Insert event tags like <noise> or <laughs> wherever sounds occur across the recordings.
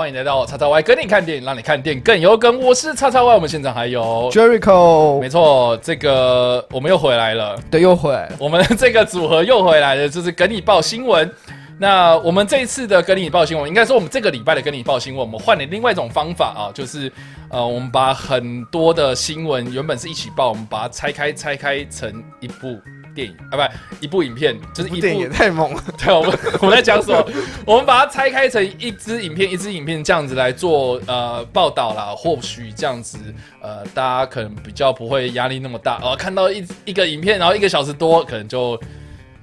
欢迎来到叉叉 Y 跟你看电影，让你看电影更有梗。我是叉叉 Y，我们现场还有 Jericho，没错，这个我们又回来了，对，又回来了。我们这个组合又回来了，就是跟你报新闻。那我们这一次的跟你报新闻，应该说我们这个礼拜的跟你报新闻，我们换了另外一种方法啊，就是呃，我们把很多的新闻原本是一起报，我们把它拆开，拆开成一部电影啊，不，一部影片，就是一部电影也太猛了。<laughs> 对，我们我们在讲什么？我们把它拆开成一支影片，一支影片这样子来做呃报道啦。或许这样子呃，大家可能比较不会压力那么大哦。看到一一个影片，然后一个小时多，可能就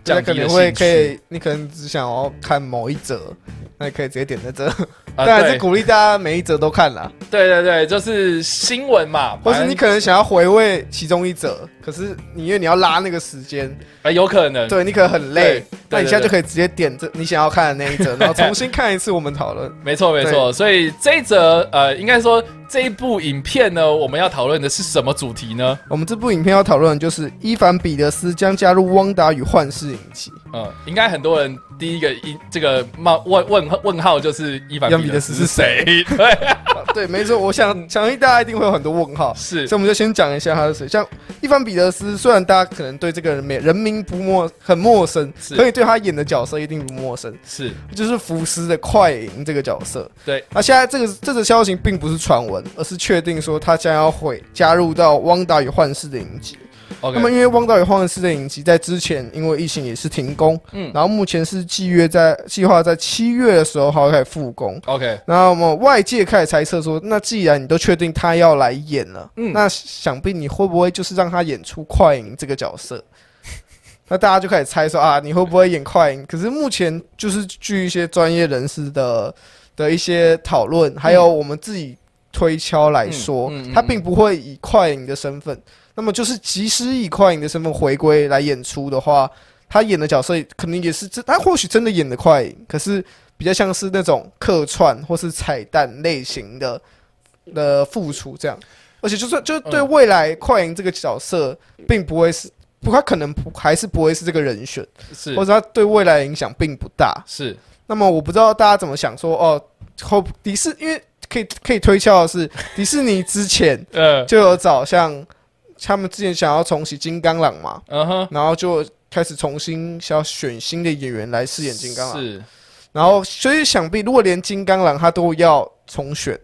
降低了可能会。可以，你可能只想要看某一则，那你可以直接点在这。<laughs> 啊对当然是鼓励大家每一则都看啦，对对对，就是新闻嘛，或是你可能想要回味其中一则，可是你因为你要拉那个时间，呃有可能对你可能很累，那你现在就可以直接点这你想要看的那一则，<laughs> 然后重新看一次我们讨论。没错没错。所以这一则呃，应该说这一部影片呢，我们要讨论的是什么主题呢？我们这部影片要讨论的就是伊凡彼得斯将加入《汪达与幻视》影集。嗯，应该很多人第一个一这个冒问问问号就是伊凡彼得斯是谁？对，啊对，没错，我想相信大家一定会有很多问号。是所以我们就先讲一下他是谁。像伊凡彼得斯，虽然大家可能对这个人没人名不陌很陌生，是所以对他演的角色一定不陌生，是，就是福斯的快银这个角色。对，那现在这个这个消息并不是传闻，而是确定说他将要会加入到《汪达与幻视》的影集。那么因为《汪达与幻视》的影集在之前因为疫情也是停工，嗯然后目前是计约在计划在七月的时候开始复工。OK，然后我们外界开始猜测说，那既然你都确定他要来演了，嗯那想必你会不会就是让他演出快影这个角色？<laughs> 那大家就开始猜说啊，你会不会演快影？可是目前就是据一些专业人士的的一些讨论，还有我们自己推敲来说，嗯嗯嗯他并不会以快影的身份。那么就是，即使以快影的身份回归来演出的话，他演的角色可能也是真，他或许真的演的快影，可是比较像是那种客串或是彩蛋类型的的付出这样。而且就算就对嗯未来快影这个角色，并不会是不，他可能不还是不会是这个人选，是或者他对未来影响并不大。是，那么我不知道大家怎么想说哦，后迪士因为可以可以推敲的是，迪士尼之前呃，<laughs> 就有找像他们之前想要重启金刚狼嘛，嗯哼，然后就开始重新想要选新的演员来饰演金刚狼，是，然后所以想必如果连金刚狼他都要重选，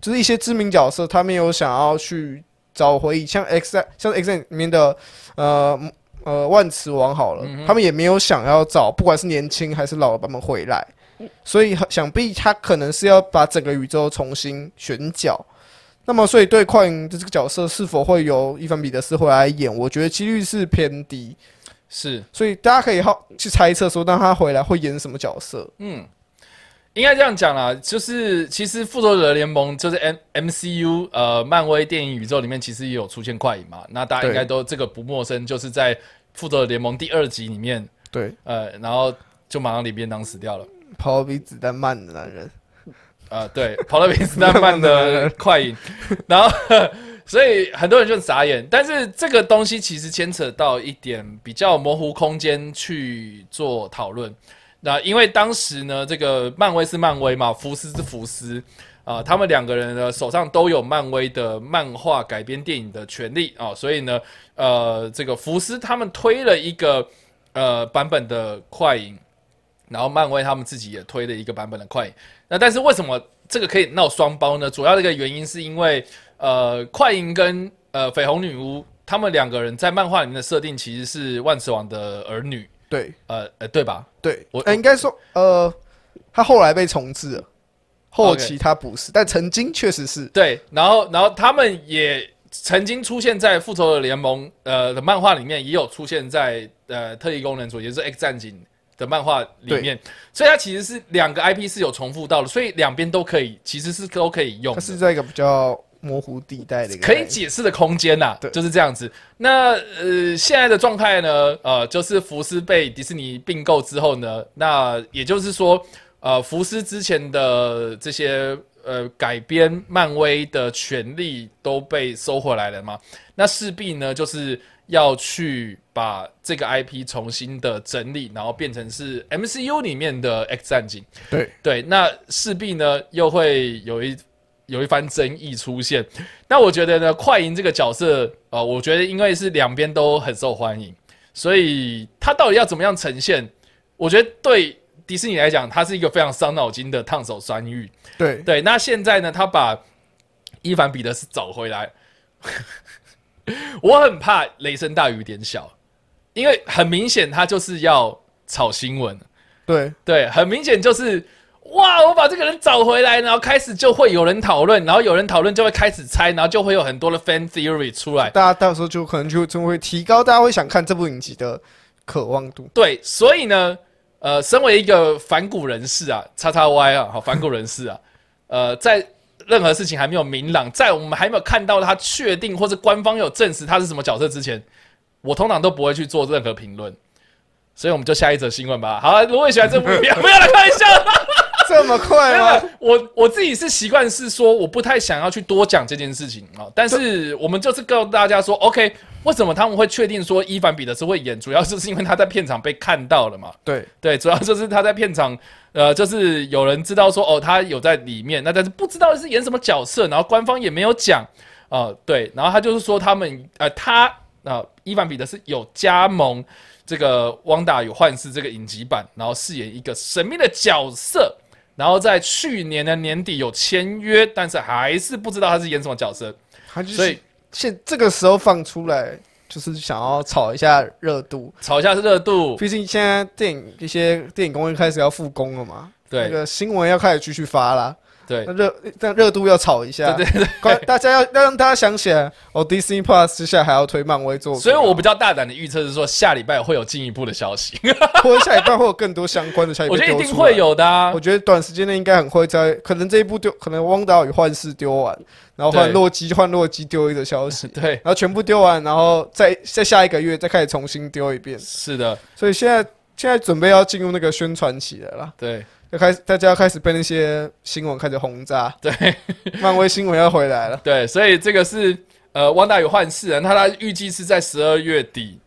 就是一些知名角色他们有想要去找回忆，像 X 像 X 里面的呃呃万磁王好了，嗯他们也没有想要找不管是年轻还是老的版本回来，所以想必他可能是要把整个宇宙重新选角。那么，所以对快银的这个角色是否会由伊凡彼得斯回来演，我觉得几率是偏低。是，所以大家可以好去猜测说，当他回来会演什么角色。嗯，应该这样讲啦，就是其实复仇者联盟就是 M M C U 呃漫威电影宇宙里面其实也有出现快银嘛，那大家应该都这个不陌生，就是在复仇者联盟第二集里面，对，呃，然后就马上领便当死掉了。跑比子弹慢的男人。呃，对，<laughs> 跑得比斯坦曼的快银，<laughs> 然后 <laughs> 所以很多人就傻眼。但是这个东西其实牵扯到一点比较模糊空间去做讨论。那因为当时呢，这个漫威是漫威嘛，福斯是福斯啊、他们两个人呢手上都有漫威的漫画改编电影的权利啊、所以呢，呃，这个福斯他们推了一个呃版本的快银，然后漫威他们自己也推了一个版本的快银。那但是为什么这个可以闹双包呢？主要的一个原因是因为呃，快银跟呃绯红女巫他们两个人在漫画里面的设定其实是万磁王的儿女，对呃呃，对吧？对，我呃应该说，呃，他后来被重置了，后期他不是，但曾经确实是。对，然后然后他们也曾经出现在复仇者联盟呃的漫画里面，也有出现在呃特异功能组，也就是 X 战警的漫画里面，所以它其实是两个 IP 是有重复到的，所以两边都可以，其实是都可以用它。是在一个比较模糊地带的一个可以解释的空间呐、对就是这样子。那呃，现在的状态呢，呃，就是福斯被迪士尼并购之后呢，那也就是说，呃，福斯之前的这些呃改编漫威的权利都被收回来了嘛，那势必呢就是要去把把这个 IP 重新的整理，然后变成是 MCU 里面的 X 战警。对对，那势必呢又会有一有一番争议出现。那我觉得呢，快银这个角色，呃，我觉得因为是两边都很受欢迎，所以他到底要怎么样呈现？我觉得对迪士尼来讲，它是一个非常伤脑筋的烫手山芋。对对，那现在呢，他把伊凡彼得斯找回来，<laughs> 我很怕雷声大雨点小，因为很明显他就是要炒新闻。对对，很明显就是哇，我把这个人找回来，然后开始就会有人讨论，然后有人讨论就会开始猜，然后就会有很多的 fan theory 出来。大家到时候就可能就就会提高大家会想看这部影集的渴望度。对，所以呢，呃，身为一个反骨人士啊，叉叉 Y 啊，好，反骨人士啊，<laughs> 呃，在任何事情还没有明朗，在我们还没有看到他确定或者官方有证实他是什么角色之前，我通常都不会去做任何评论。所以我们就下一则新闻吧。好，如果你喜欢这部片，<laughs> 不要来开玩笑。这么快吗？我我自己是习惯是说，我不太想要去多讲这件事情啊。但是我们就是告诉大家说，OK，为什么他们会确定说伊凡彼得是会演？主要就是因为他在片场被看到了嘛。对对，主要就是他在片场，呃，就是有人知道说，哦，他有在里面，那但是不知道是演什么角色，然后官方也没有讲啊。对，然后他就是说他们，呃，他啊，伊凡彼得是有加盟这个《汪达与幻视》这个影集版，然后饰演一个神秘的角色。然后在去年的年底有签约，但是还是不知道他是演什么角色，他就是所以现这个时候放出来，就是想要炒一下热度。炒一下是热度。毕竟现在电影一些电影工业开始要复工了嘛，对那对个新闻要开始继续发啦，对。那热但热度要炒一下，对对对，<laughs> 大家要要让大家想起来，哦，Disney Plus 之下来还要推漫威作品啊，所以我比较大胆的预测是说，下礼拜会有进一步的消息，<laughs> 或者下礼拜会有更多相关的消息 <laughs> 我觉得一定会。有的啊。我。觉得短时间内应该很会在，可能这一部丢，可能汪达与幻视丢完，然后换洛基，换洛基丢一个消息，对，然后全部丢完，然后再再下一个月再开始重新丢一遍。是的，所以现在现在准备要进入那个宣传期了啦，对要开始大家要开始被那些新闻开始轰炸，对 <laughs> 漫威新闻要回来了。对，所以这个是呃，《汪大有幻视》人，他他预计是在十二月底，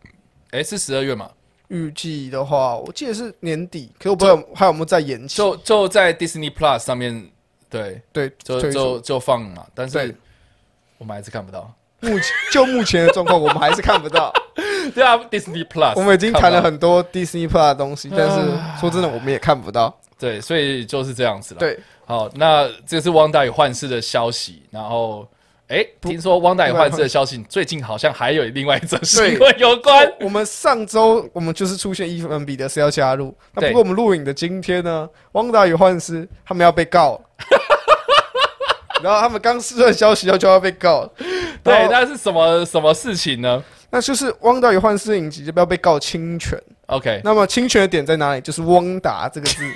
诶，是十二月嘛？预计的话，我记得是年底，可我不知道还有没有在延期。就就在 Disney Plus 上面，对，对，就就就放嘛，但是对我们还是看不到。目前就目前的状况，我们还是看不到。<laughs> 对啊，Disney Plus，我们已经谈了很多 Disney Plus 的东西，但是说真的，我们也看不到。对，所以就是这样子了。，对，好，那这是《汪达与幻视》的消息，然后。哎，不听说《汪达与幻视》的消息，最近好像还有另外一则新对闻有关。我们上周我们就是出现伊凡彼得斯要加入，那不过我们录影的今天呢，汪达与幻视他们要被告，<laughs> 然后他们刚释出来消息要就要被告了，对，那是什么什么事情呢那就是汪达与幻视影集就不要被告侵权。？OK，那么侵权的点在哪里？就是汪达这个字。<laughs>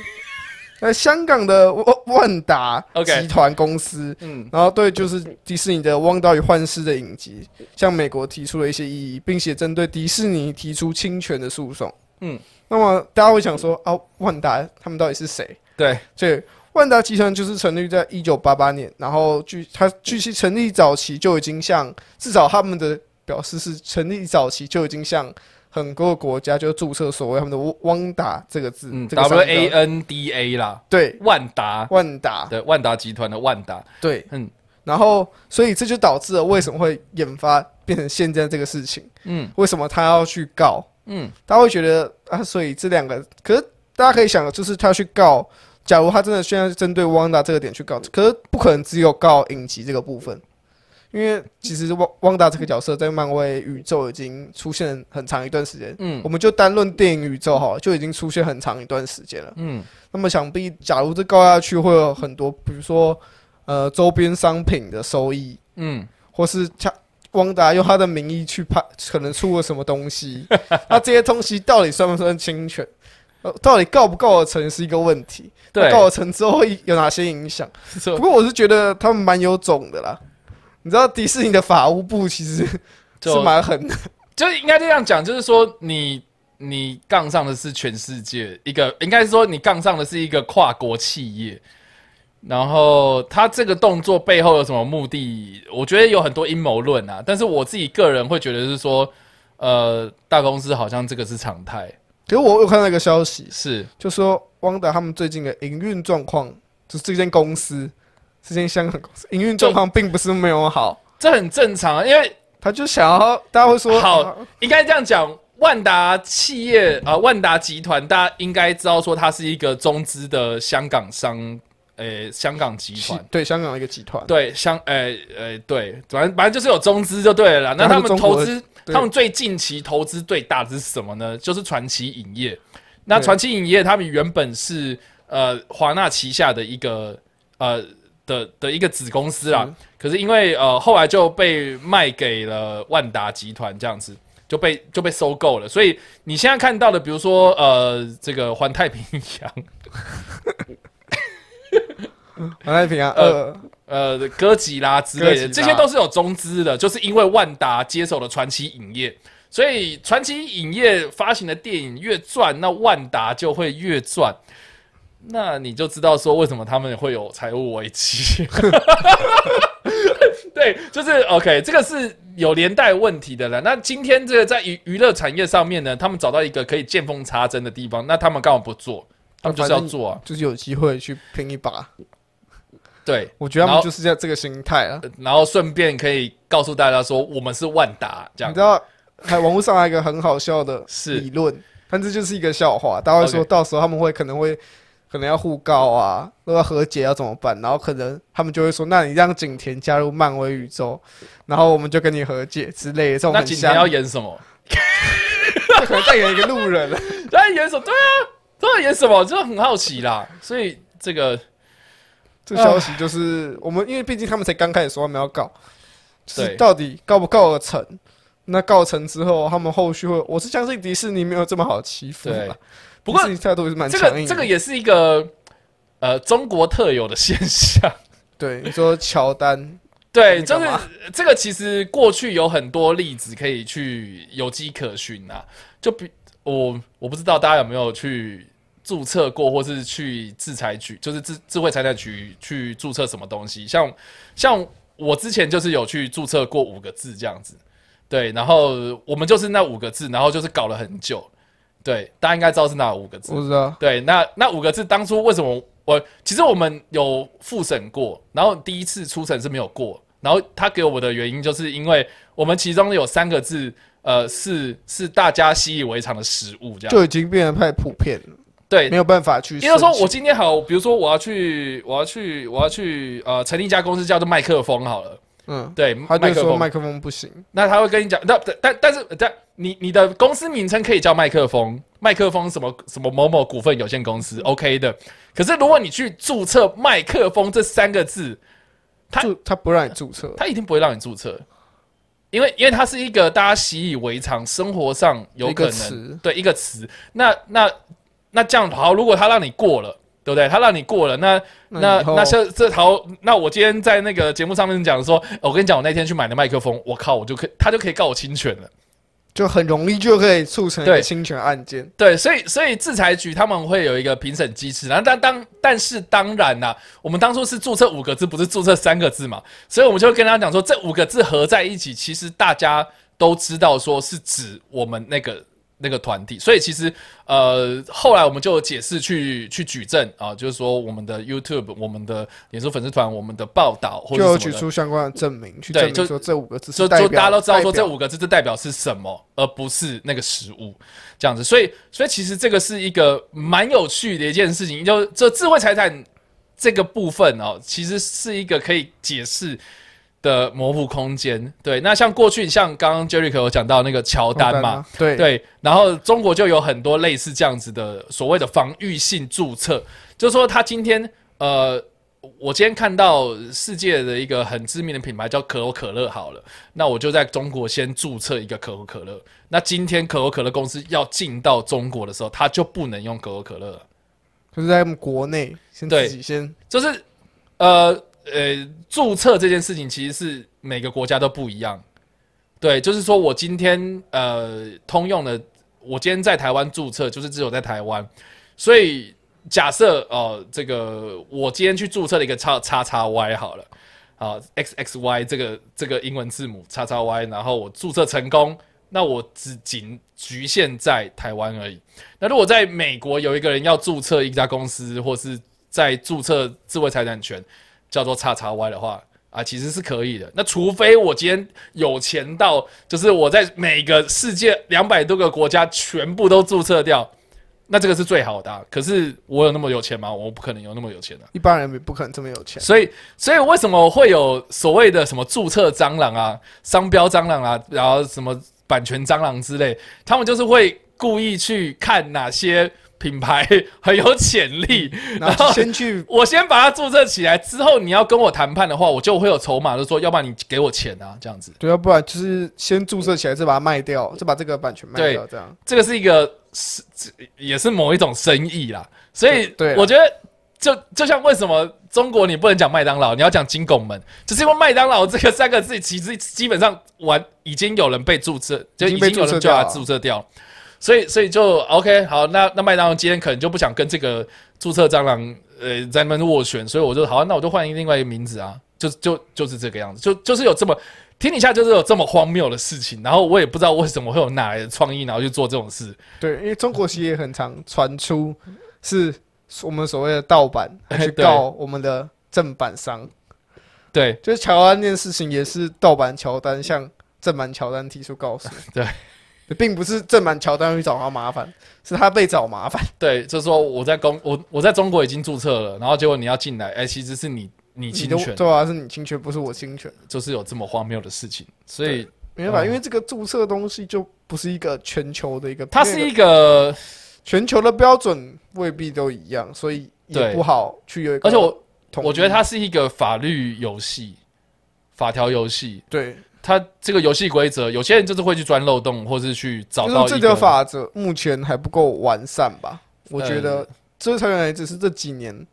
呃，香港的万万达集团公司嗯，然后对，就是迪士尼的《汪达与幻视》的影集，向美国提出了一些异议，并且针对迪士尼提出侵权的诉讼。嗯，那么大家会想说啊，万达他们到底是谁？对，所以万达集团就是成立在一九八八年，然后据它据其成立早期就已经向至少他们的表示是成立早期就已经向很多国家就注册所谓他们的汪汪达这个字，，W 标 A N D A 啦，对。万达。万达。对，万达集团的万达，对，嗯。然后所以这就导致了为什么会引发变成现在这个事情，嗯。为什么他要去告？嗯，他会觉得啊，所以这两个，可是大家可以想，就是他去告，假如他真的现在针对汪达这个点去告，可是不可能只有告影集这个部分，因为其实汪汪达这个角色在漫威宇宙已经出现很长一段时间，嗯我们就单论电影宇宙哈，就已经出现很长一段时间了。嗯那么想必，假如这告下去，会有很多，比如说呃周边商品的收益，嗯，或是他汪达用他的名义去拍，可能出了什么东西，<laughs> 那这些东西到底算不算侵权？呃，到底告不告得成是一个问题。对告得成之后会有哪些影响？<laughs> 不过我是觉得他们蛮有种的啦。你知道迪士尼的法务部其实 <laughs> 是就蛮狠的，就应该这样讲，就是说你你杠上的是全世界一个，应该是说你杠上的是一个跨国企业，然后他这个动作背后有什么目的？我觉得有很多阴谋论啊，但是我自己个人会觉得是说，呃，大公司好像这个是常态，可是我有看到一个消息，是就说汪达他们最近的营运状况，就是这间公司，这间香港公司营运状况并不是没有好，这很正常啊，因为他就想要大家会说好啊应该这样讲，万达企业啊、呃万达集团，大家应该知道说它是一个中资的香港商，呃，香港集团。对香港的一个集团，对，香，呃呃，对，反正反正就是有中资就对了啦。那他们投资，他们最近期投资最大的是什么呢？就是传奇影业。那对传奇影业他们原本是呃华纳旗下的一个呃的的一个子公司啦，可是因为呃后来就被卖给了万达集团这样子。就被就被收购了，所以你现在看到的，比如说呃，这个环太平洋，<laughs> 环太平洋，呃呃，呃，哥吉拉之类的，这些都是有中资的，就是因为万达接手了传奇影业，所以传奇影业发行的电影越赚，那万达就会越赚。那你就知道说为什么他们会有财务危机。<laughs> 对，就是 OK，这个是有连带问题的了。那今天这个在娱娱乐产业上面呢，他们找到一个可以见缝插针的地方，那他们干嘛不做？他们就是要做啊。就是有机会去拼一把。对，我觉得他们就是这样这个心态啊。然后顺便可以告诉大家说，我们是万达这样你知。道，还网络上还有一个很好笑的是理论，但这就是一个笑话。大家会说到时候他们会可能会可能要互告啊，如果要和解要怎么办？然后可能他们就会说，那你让景甜加入漫威宇宙，然后我们就跟你和解之类的。这种那景甜，要演什么？可能再演一个路人了。在演什么？对啊，都要演什么？就很好奇啦。所以这个这消息就是我们，因为毕竟他们才刚开始说他们要告，就是对到底告不告得成？那告成之后，他们后续会，我是相信迪士尼没有这么好欺负对啦。不过态度是蛮这。个这个也是一个呃中国特有的现象。对你说乔丹，对，就是这个，其实过去有很多例子可以去有迹可循啊。就比我我不知道大家有没有去注册过，或是去制裁局，就是智智慧财产局去注册什么东西。像像我之前就是有去注册过五个字这样子，对，然后我们就是那五个字，然后就是搞了很久。对，大家应该知道是哪五个字。不知道，对，那那五个字当初为什么我其实我们有复审过，然后第一次初审是没有过，然后他给我的原因就是因为我们其中有三个字，呃，是是大家习以为常的食物这样。就已经变得太普遍了，对没，有办法去申请。也就是说我今天好，比如说我要去我要去我要去呃成立一家公司叫做麦克风好了，嗯，对，他麦克风，就说麦克风不行，那他会跟你讲，那但但但是但你你的公司名称可以叫麦克风，麦克风什么什么某某股份有限公司，OK 的。可是如果你去注册麦克风这三个字，他注他不让你注册，他一定不会让你注册，因为因为它是一个大家习以为常，生活上有可能对一个词。那那那这样好，如果他让你过了。对不对？他让你过了，那那那这这好，那我今天在那个节目上面讲说，我跟你讲，我那天去买的麦克风，我靠，我就可以，他就可以告我侵权了。就很容易就可以促成一对个侵权案件。对，所以所以制裁局他们会有一个评审机制，然后但当但是当然啦，我们当初是注册五个字，不是注册三个字嘛，所以我们就会跟他讲说，这五个字合在一起，其实大家都知道说是指我们那个那个团体，所以其实呃后来我们就有解释去去举证啊，就是说我们的 YouTube、我们的脸书粉丝团、我们的报道或就有举者什么的出相关的证明，去证明说这五个字就是就代表大家都知道说这五个字是代表是什么，而不是那个食物这样子。所以，所以其实这个是一个蛮有趣的一件事情，就这智慧财产这个部分哦，其实是一个可以解释的模糊空间。对，那像过去像刚刚 Jericho 有讲到那个乔丹嘛，，对对，然后中国就有很多类似这样子的所谓的防御性注册，就是说他今天呃，我今天看到世界的一个很知名的品牌叫可口可乐，好了，那我就在中国先注册一个可口可乐。那今天可口可乐公司要进到中国的时候，它就不能用可口可乐了，就是在他们国内先自己先就是呃呃，注册这件事情其实是每个国家都不一样。对，就是说我今天呃通用的，我今天在台湾注册，就是只有在台湾，所以假设哦、呃这个我今天去注册了一个叉叉叉 Y 好了，啊 X X Y 这个这个英文字母叉叉 Y，然后我注册成功，那我只仅局限在台湾而已。那如果在美国有一个人要注册一家公司，或是在注册智慧财产权，叫做叉叉 Y 的话，啊，其实是可以的。那除非我今天有钱到，就是我在每个世界两百多个国家全部都注册掉，那这个是最好的啊、可是我有那么有钱吗？我不可能有那么有钱的、一般人不可能这么有钱。所以，所以为什么会有所谓的什么注册蟑螂啊、商标蟑螂啊，然后什么版权蟑螂之类，他们就是会故意去看哪些品牌很有潜力，<laughs> 然后先去我先把它注册起来，之后你要跟我谈判的话，我就会有筹码，就说要不然你给我钱啊，这样子。对，要不然就是先注册起来，再把它卖掉，再把这个版权卖掉，这样。这个是一个是也是某一种生意啦，所以我觉得就就像为什么中国你不能讲麦当劳，你要讲金拱门，就是因为麦当劳这个三个字其实基本上完已经有人被注册，就已已经有人叫它注册掉了。注册掉，所以所以就 OK 好，那那麦当劳今天可能就不想跟这个注册蟑螂呃在那边斡旋，所以我就好，那我就换另外一个名字啊，就就就是这个样子，就就是有这么。天底下就是有这么荒谬的事情，然后我也不知道为什么会有哪来的创意，然后去做这种事。对，因为中国其实也很常传出是我们所谓的盗版，还去 <laughs> 告我们的正版商。对，就是乔丹那件事情也是盗版乔丹向正版乔丹提出告诉。<laughs> 对，并不是正版乔丹去找他麻烦，是他被找麻烦。<laughs> 对，就是说我在公我我在中国已经注册了，然后结果你要进来，哎、其实是你你侵权，对啊，是你侵权，不是我侵权。就是有这么荒谬的事情，所以没办法，嗯因为这个注册东西就不是一个全球的一个，它是一个，全球的标准未必都一样，所以也不好去有一个而且我。我觉得它是一个法律游戏，法条游戏，对，它这个游戏规则，有些人就是会去钻漏洞，或是去找到一个个法则目前还不够完善吧？我觉得呃这个财产只是这几年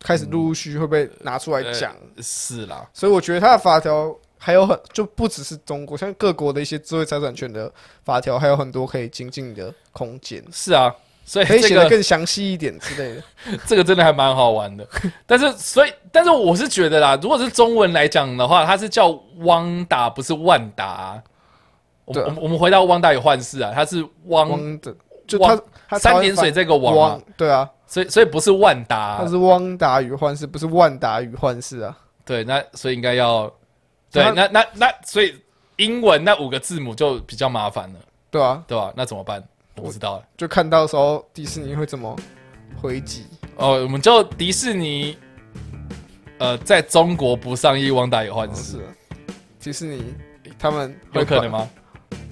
开始陆陆续续会被拿出来讲，是啦，所以我觉得它的法条还有很就不只是中国，像各国的一些智慧财产权的法条还有很多可以精进的空间，是啊，所以可以这个写得更详细一点之类的。<laughs> 这个真的还蛮好玩的。但是，所以，但是我是觉得啦，如果是中文来讲的话，它是叫汪达，不是万达啊、我们啊我们回到汪达与幻视啊，它是汪汪的，就汪他他三点水这个汪、对啊，所以所以不是万达啊、他是汪达与幻视，不是万达与幻视啊。对，那所以应该要对，那那那所以英文那五个字母就比较麻烦了，对啊，对吧？那怎么办？我不知道。就看到时候迪士尼会怎么回击。哦，我们就迪士尼，呃，在中国不上映《汪达有幻视是》，迪士尼他们有可能吗？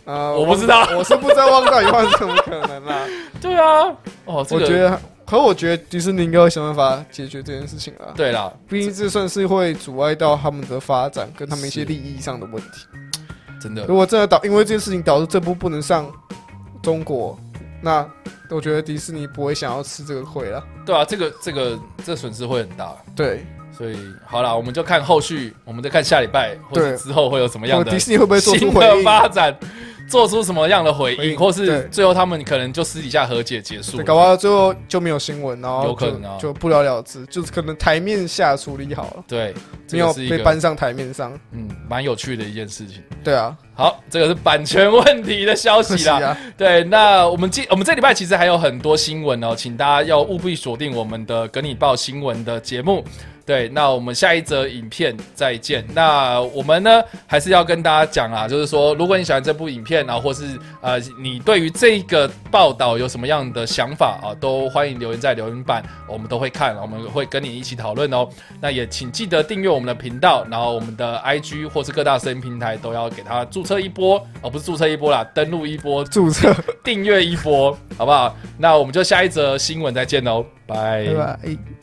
呃，我不知道汪我是不知道汪达与幻视怎么可能啦。<laughs> 对啊，哦，这个我觉得，可我觉得迪士尼应该会想办法解决这件事情啊。对啦，毕竟这算是会阻碍到他们的发展跟他们一些利益上的问题。真的如果真的导因为这件事情导致这部不能上中国，那我觉得迪士尼不会想要吃这个亏了。对啊，这个这个这损失会很大，对，所以好了，我们就看后续，我们再看下礼拜或者之后会有什么样的迪士尼会不会做出新的？发展，做出什么样的回应，回应或是对最后他们可能就私底下和解结束对，了。搞不好最后就没有新闻，然后有可能啊就就不了了之，就是可能台面下处理好了，对，这没有个是一个被搬上台面上。嗯蛮有趣的一件事情。对啊，好，这个是版权问题的消息啦。<laughs> 啊，对，那我们今我们这礼拜其实还有很多新闻哦，请大家要务必锁定我们的《跟你报新闻》的节目。对，那我们下一则影片再见。那我们呢，还是要跟大家讲啊，就是说，如果你喜欢这部影片啊，或是呃，你对于这个报道有什么样的想法啊，都欢迎留言在留言板，我们都会看，我们会跟你一起讨论哦。那也请记得订阅我们的频道，然后我们的 <laughs> IG 或是各大声音平台都要给它注册一波哦，不是注册一波啦，登录一波，注册，订阅一波，好不好？那我们就下一则新闻再见喽，拜拜拜。